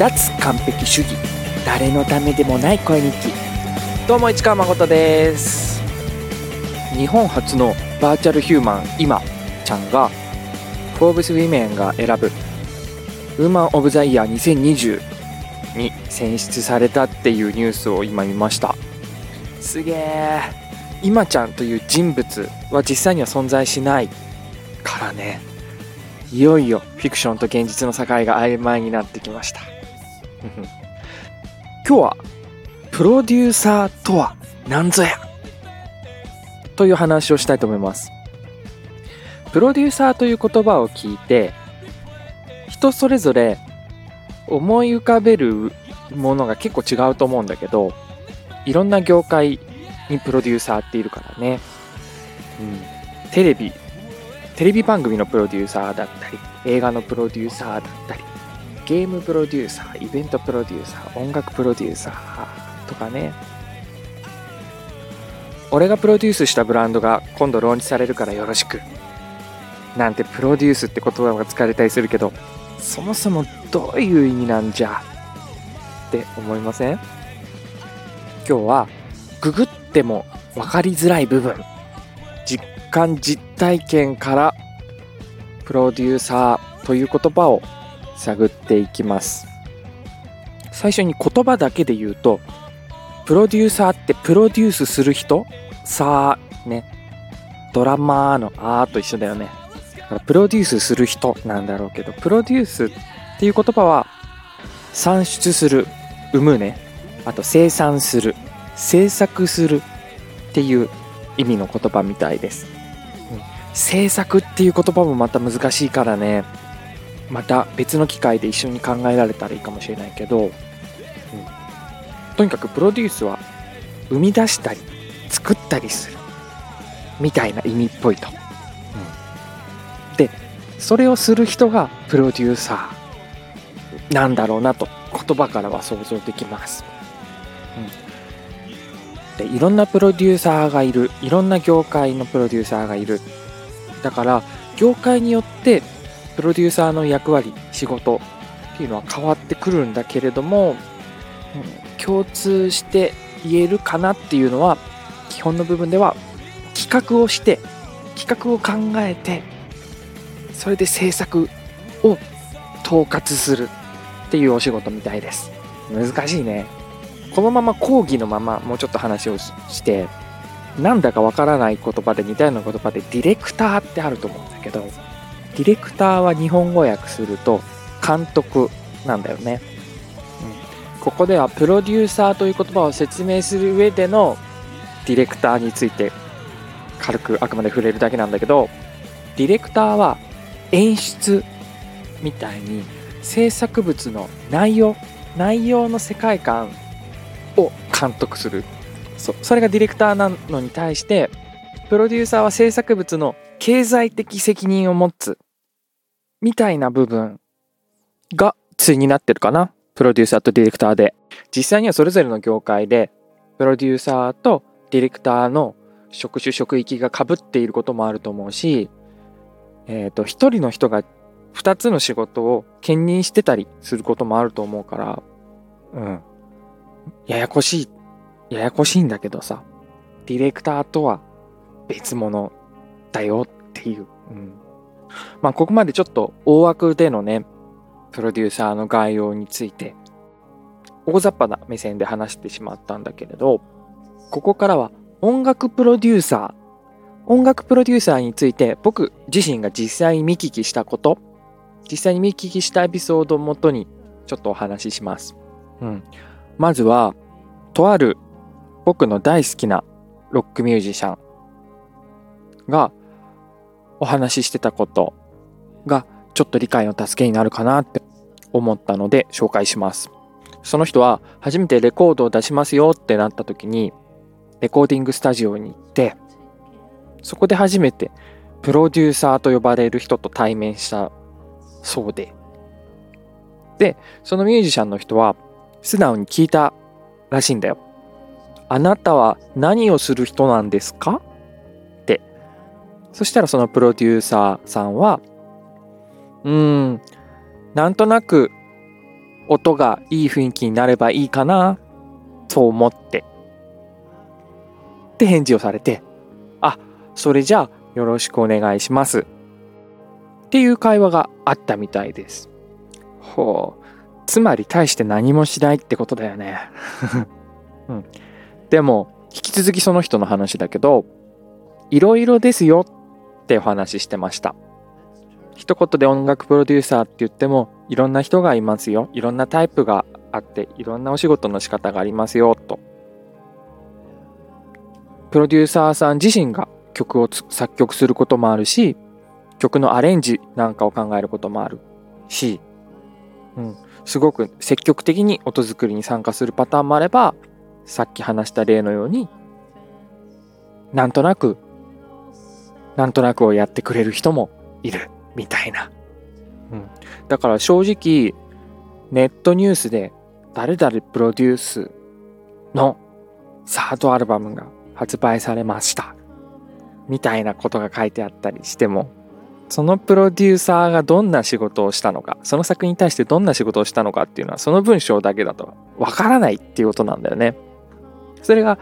脱完璧主義。誰のためでもない声日記。どうも市川誠です。日本初のバーチャルヒューマン今ちゃんがフォーブスウィメンが選ぶウーマン・オブ・ザ・イヤー2020に選出されたっていうニュースを今見ました。すげえ今ちゃんという人物は実際には存在しない。からね。いよいよフィクションと現実の境が曖昧になってきました。今日はプロデューサーとは何ぞや？という話をしたいと思います。プロデューサーという言葉を聞いて人それぞれ思い浮かべるものが結構違うと思うんだけどいろんな業界にプロデューサーっているからね、うん、テレビ。テレビ番組のプロデューサーだったり映画のプロデューサーだったりゲームプロデューサーイベントプロデューサー音楽プロデューサーとかね。俺がプロデュースしたブランドが今度ローンチされるからよろしく。なんてプロデュースって言葉が使われたりするけどそもそもどういう意味なんじゃ？って思いません？今日はググっても分かりづらい部分。実感実体験からプロデューサーという言葉を探っていきます。最初に言葉だけで言うとプロデューサーってプロデュースする人？さあね。ドラマーのあーと一緒だよね。プロデュースする人なんだろうけどプロデュースっていう言葉は産出する生むね。あと生産する制作するっていう意味の言葉みたいです、うん、制作っていう言葉もまた難しいからねまた別の機会で一緒に考えられたらいいかもしれないけど、うん、とにかくプロデュースは生み出したり作ったりするみたいな意味っぽいと。うん、でそれをする人がプロデューサーなんだろうなと言葉からは想像できます。うん、でいろんなプロデューサーがいるいろんな業界のプロデューサーがいるだから業界によってプロデューサーの役割仕事っていうのは変わってくるんだけれども、うん、共通して言えるかなっていうのは基本の部分では企画をして企画を考えてそれで制作を統括するっていうお仕事みたいです。難しいね。このまま講義のままもうちょっと話をしてなんだかわからない言葉で似たような言葉でディレクターってあると思うんだけどディレクターは日本語訳すると監督なんだよね、うん、ここではプロデューサーという言葉を説明する上でのディレクターについて軽くあくまで触れるだけなんだけどディレクターは演出みたいに制作物の内容内容の世界観を監督する。そそれがディレクターなのに対してプロデューサーは制作物の経済的責任を持つみたいな部分が対になってるかな。プロデューサーとディレクターで。実際にはそれぞれの業界でプロデューサーとディレクターの職種職域がかぶっていることもあると思うしえっ、ー、と一人の人が2つの仕事を兼任してたりすることもあると思うからうん。ややこしいややこしいんだけどさ。ディレクターとは別物。だよっていう。うん。まあ、ここまでちょっと大枠でのね、プロデューサーの概要について、大雑把な目線で話してしまったんだけれど、ここからは音楽プロデューサー、音楽プロデューサーについて僕自身が実際に見聞きしたこと、実際に見聞きしたエピソードをもとにちょっとお話しします。うん。まずは、とある僕の大好きなロックミュージシャンがお話ししてたことがちょっと理解の助けになるかなって思ったので紹介します。その人は初めてレコードを出しますよってなった時にレコーディングスタジオに行ってそこで初めてプロデューサーと呼ばれる人と対面したそうででそのミュージシャンの人は素直に聞いたらしいんだよ。あなたは何をする人なんですか？そしたらそのプロデューサーさんは、うーん、なんとなく音がいい雰囲気になればいいかな、と思って。って返事をされて、あ、それじゃあよろしくお願いします。っていう会話があったみたいです。ほう。つまり大して何もしないってことだよね。うん。でも、引き続きその人の話だけど、いろいろですよってお話ししてました。一言で音楽プロデューサーって言っても、いろんな人がいますよ。いろんなタイプがあって、いろんなお仕事の仕方がありますよ、と。プロデューサーさん自身が曲を作曲することもあるし、曲のアレンジなんかを考えることもあるし、うん、すごく積極的に音作りに参加するパターンもあれば、さっき話した例のように、なんとなく、なんとなくをやってくれる人もいる、みたいな。うん。だから正直、ネットニュースで誰々プロデュースのサードアルバムが発売されました。みたいなことが書いてあったりしても、そのプロデューサーがどんな仕事をしたのか、その作品に対してどんな仕事をしたのかっていうのは、その文章だけだとわからないっていうことなんだよね。それが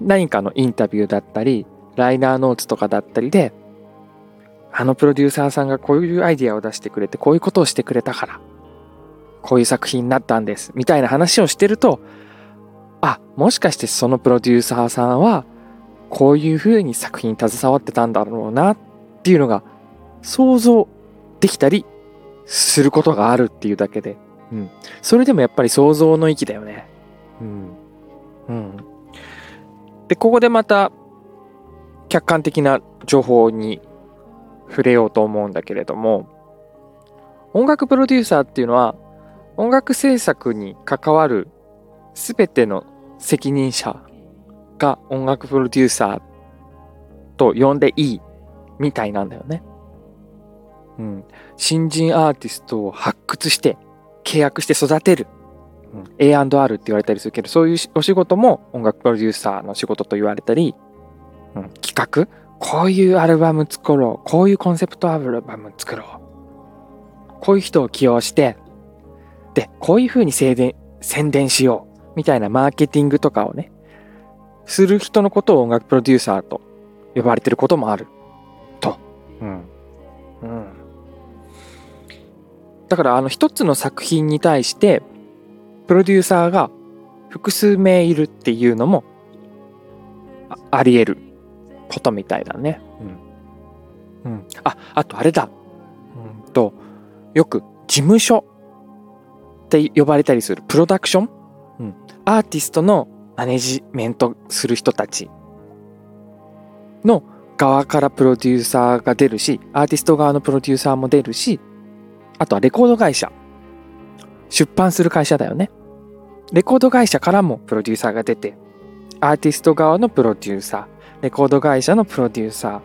何かのインタビューだったり、ライナーノーツとかだったりで、あのプロデューサーさんがこういうアイディアを出してくれて、こういうことをしてくれたから、こういう作品になったんです、みたいな話をしてると、あ、もしかしてそのプロデューサーさんは、こういうふうに作品に携わってたんだろうなっていうのが想像できたりすることがあるっていうだけで、うん。それでもやっぱり想像の域だよね。うん。うん。で、ここでまた客観的な情報に触れようと思うんだけれども、音楽プロデューサーっていうのは音楽制作に関わる全ての責任者が音楽プロデューサーと呼んでいいみたいなんだよね。うん。新人アーティストを発掘して契約して育てる。うん、A&R って言われたりするけど、そういうお仕事も音楽プロデューサーの仕事と言われたり、うん、企画？こういうアルバム作ろう。こういうコンセプトアルバム作ろう。こういう人を起用して、で、こういう風に宣伝、宣伝しよう。みたいなマーケティングとかをね、する人のことを音楽プロデューサーと呼ばれてることもある。と。うん。うん。だからあの一つの作品に対してプロデューサーが複数名いるっていうのもあり得ることみたいだね。うん。うん。あ、あとあれだ。うんと、よく事務所って呼ばれたりするプロダクション？うん。アーティストのマネジメントする人たちの側からプロデューサーが出るし、アーティスト側のプロデューサーも出るし、あとはレコード会社。出版する会社だよね。レコード会社からもプロデューサーが出て、アーティスト側のプロデューサー、レコード会社のプロデューサ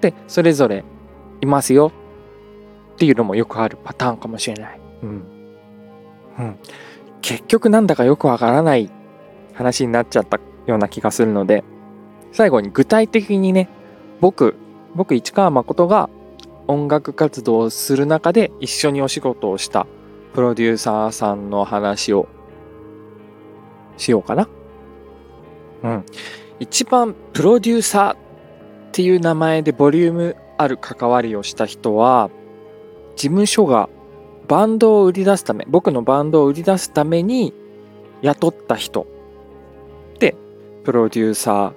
ーで、それぞれいますよっていうのもよくあるパターンかもしれない。うん。うん。結局なんだかよくわからない話になっちゃったような気がするので、最後に具体的にね、僕、僕市川誠が音楽活動をする中で一緒にお仕事をしたプロデューサーさんの話をしようかな。うん。一番プロデューサーっていう名前でボリュームある関わりをした人は、事務所がバンドを売り出すため、僕のバンドを売り出すために雇った人で、プロデューサ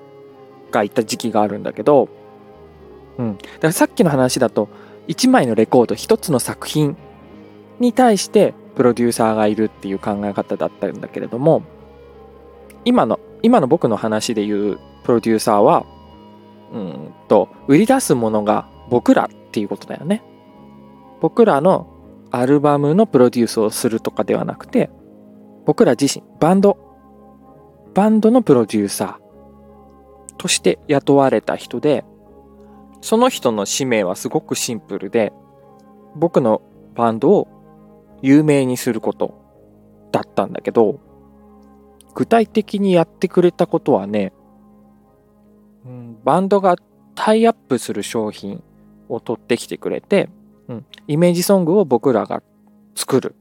ーがいた時期があるんだけど、うん。だからさっきの話だと、1枚のレコード、1つの作品に対してプロデューサーがいるっていう考え方だったんだけれども、今の、今の僕の話で言うプロデューサーは、うんと、売り出すものが僕らっていうことだよね。僕らのアルバムのプロデュースをするとかではなくて、僕ら自身、バンド、バンドのプロデューサーとして雇われた人で、その人の使命はすごくシンプルで、僕のバンドを有名にすることだったんだけど、具体的にやってくれたことはね、うん、バンドがタイアップする商品を取ってきてくれて、うん、イメージソングを僕らが作る。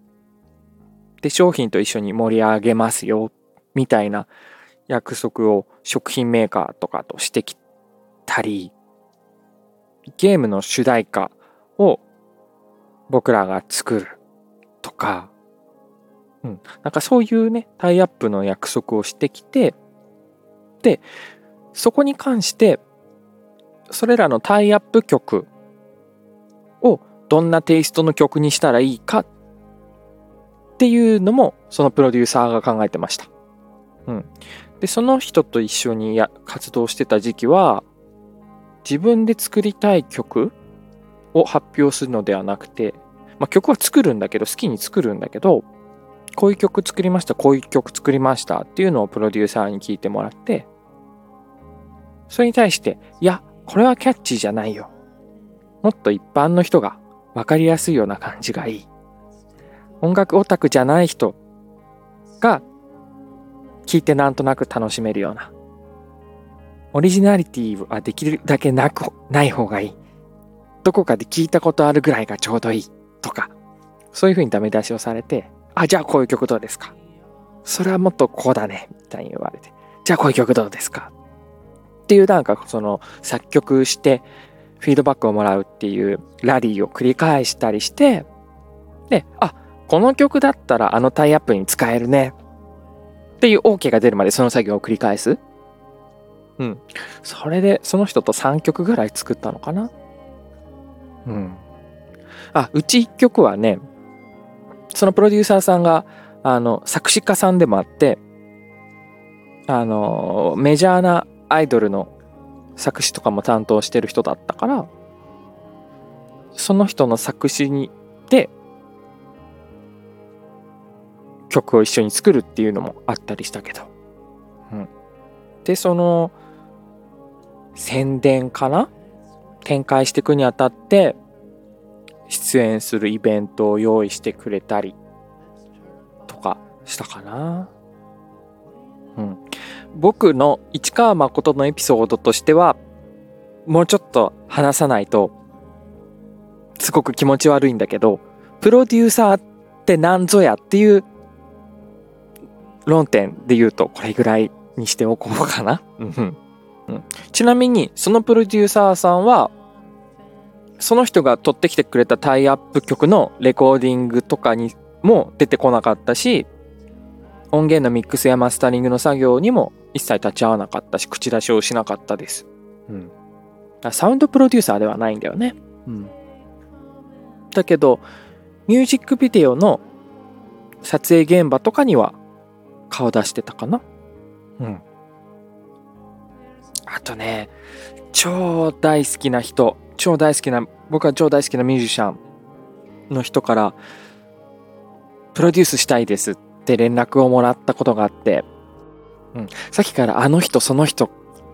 で、商品と一緒に盛り上げますよ、みたいな約束を食品メーカーとかとしてきたり、ゲームの主題歌を僕らが作るとか、うん、なんかそういうね、タイアップの約束をしてきて、で、そこに関して、それらのタイアップ曲をどんなテイストの曲にしたらいいかっていうのも、そのプロデューサーが考えてました。うん。で、その人と一緒にや活動してた時期は、自分で作りたい曲を発表するのではなくて、まあ、曲は作るんだけど、好きに作るんだけど、こういう曲作りました、こういう曲作りましたっていうのをプロデューサーに聞いてもらって、それに対して、いや、これはキャッチーじゃないよ。もっと一般の人が分かりやすいような感じがいい。音楽オタクじゃない人が聞いてなんとなく楽しめるような。オリジナリティはできるだけなく、ない方がいい。どこかで聞いたことあるぐらいがちょうどいい。とか、そういう風にダメ出しをされて、あ、じゃあこういう曲どうですか？それはもっとこうだね。みたいに言われて。じゃあこういう曲どうですか？っていうなんかその作曲してフィードバックをもらうっていうラリーを繰り返したりして、で、あ、この曲だったらあのタイアップに使えるね。っていう OK が出るまでその作業を繰り返す。うん。それでその人と3曲ぐらい作ったのかな？うん。あ、うち1曲はね、そのプロデューサーさんが、あの、作詞家さんでもあって、あの、メジャーなアイドルの作詞とかも担当してる人だったから、その人の作詞に、で、曲を一緒に作るっていうのもあったりしたけど。うん。で、その、宣伝かな？展開していくにあたって、出演するイベントを用意してくれたりとかしたかな。うん。僕の市川誠のエピソードとしては、もうちょっと話さないと、すごく気持ち悪いんだけど、プロデューサーって何ぞやっていう論点で言うと、これぐらいにしておこうかな。うん。ちなみに、そのプロデューサーさんは、その人が撮ってきてくれたタイアップ曲のレコーディングとかにも出てこなかったし、音源のミックスやマスタリングの作業にも一切立ち会わなかったし、口出しをしなかったです。うん。サウンドプロデューサーではないんだよね。うん。だけど、ミュージックビデオの撮影現場とかには顔出してたかな。うん。あとね、超大好きな人、超大好きな、僕は超大好きなミュージシャンの人から、プロデュースしたいですって連絡をもらったことがあって、うん、さっきからあの人、その人、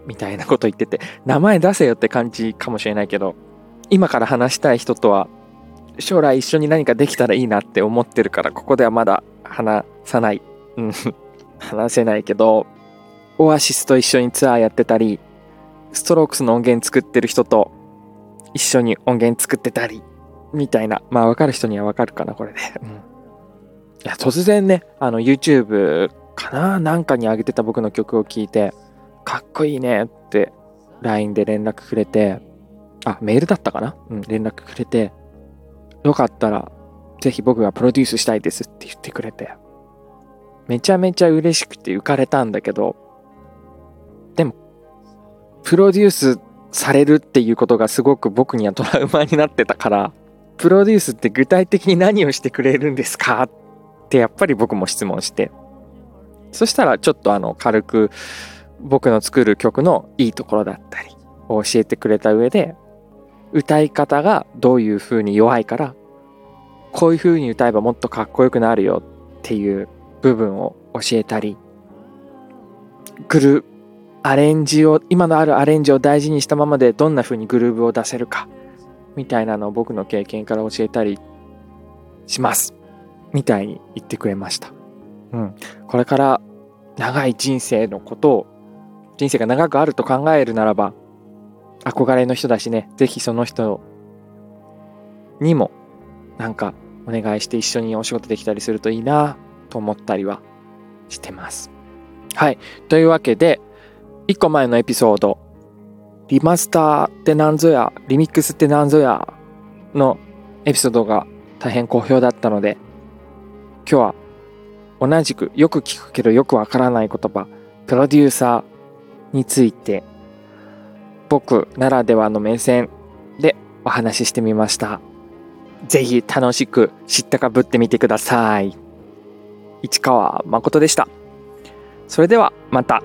みたいなこと言ってて、名前出せよって感じかもしれないけど、今から話したい人とは、将来一緒に何かできたらいいなって思ってるから、ここではまだ話さない。うん、話せないけど、オアシスと一緒にツアーやってたり、ストロークスの音源作ってる人と一緒に音源作ってたり、みたいな。まあ、わかる人にはわかるかな、これで。うん。いや、突然ね、あの、YouTube かな？なんかに上げてた僕の曲を聴いて、かっこいいねって LINE で連絡くれて、あ、メールだったかな？うん、連絡くれて、よかったら、ぜひ僕がプロデュースしたいですって言ってくれて、めちゃめちゃ嬉しくて浮かれたんだけど、でも、プロデュースされるっていうことがすごく僕にはトラウマになってたから、プロデュースって具体的に何をしてくれるんですか？ってやっぱり僕も質問して。そしたらちょっとあの軽く僕の作る曲のいいところだったりを教えてくれた上で、歌い方がどういう風に弱いから、こういう風に歌えばもっとかっこよくなるよっていう部分を教えたり、グルアレンジを、今のあるアレンジを大事にしたままでどんな風にグルーブを出せるか、みたいなのを僕の経験から教えたりします。みたいに言ってくれました。うん。これから長い人生のことを、人生が長くあると考えるならば、憧れの人だしね、ぜひその人にも、なんかお願いして一緒にお仕事できたりするといいな、と思ったりはしてます。はい。というわけで、1個前のエピソード、リマスターってなんぞや、リミックスってなんぞやのエピソードが大変好評だったので、今日は同じくよく聞くけどよくわからない言葉、プロデューサーについて、僕ならではの目線でお話ししてみました。ぜひ楽しく知ったかぶってみてください。市川誠でした。それではまた。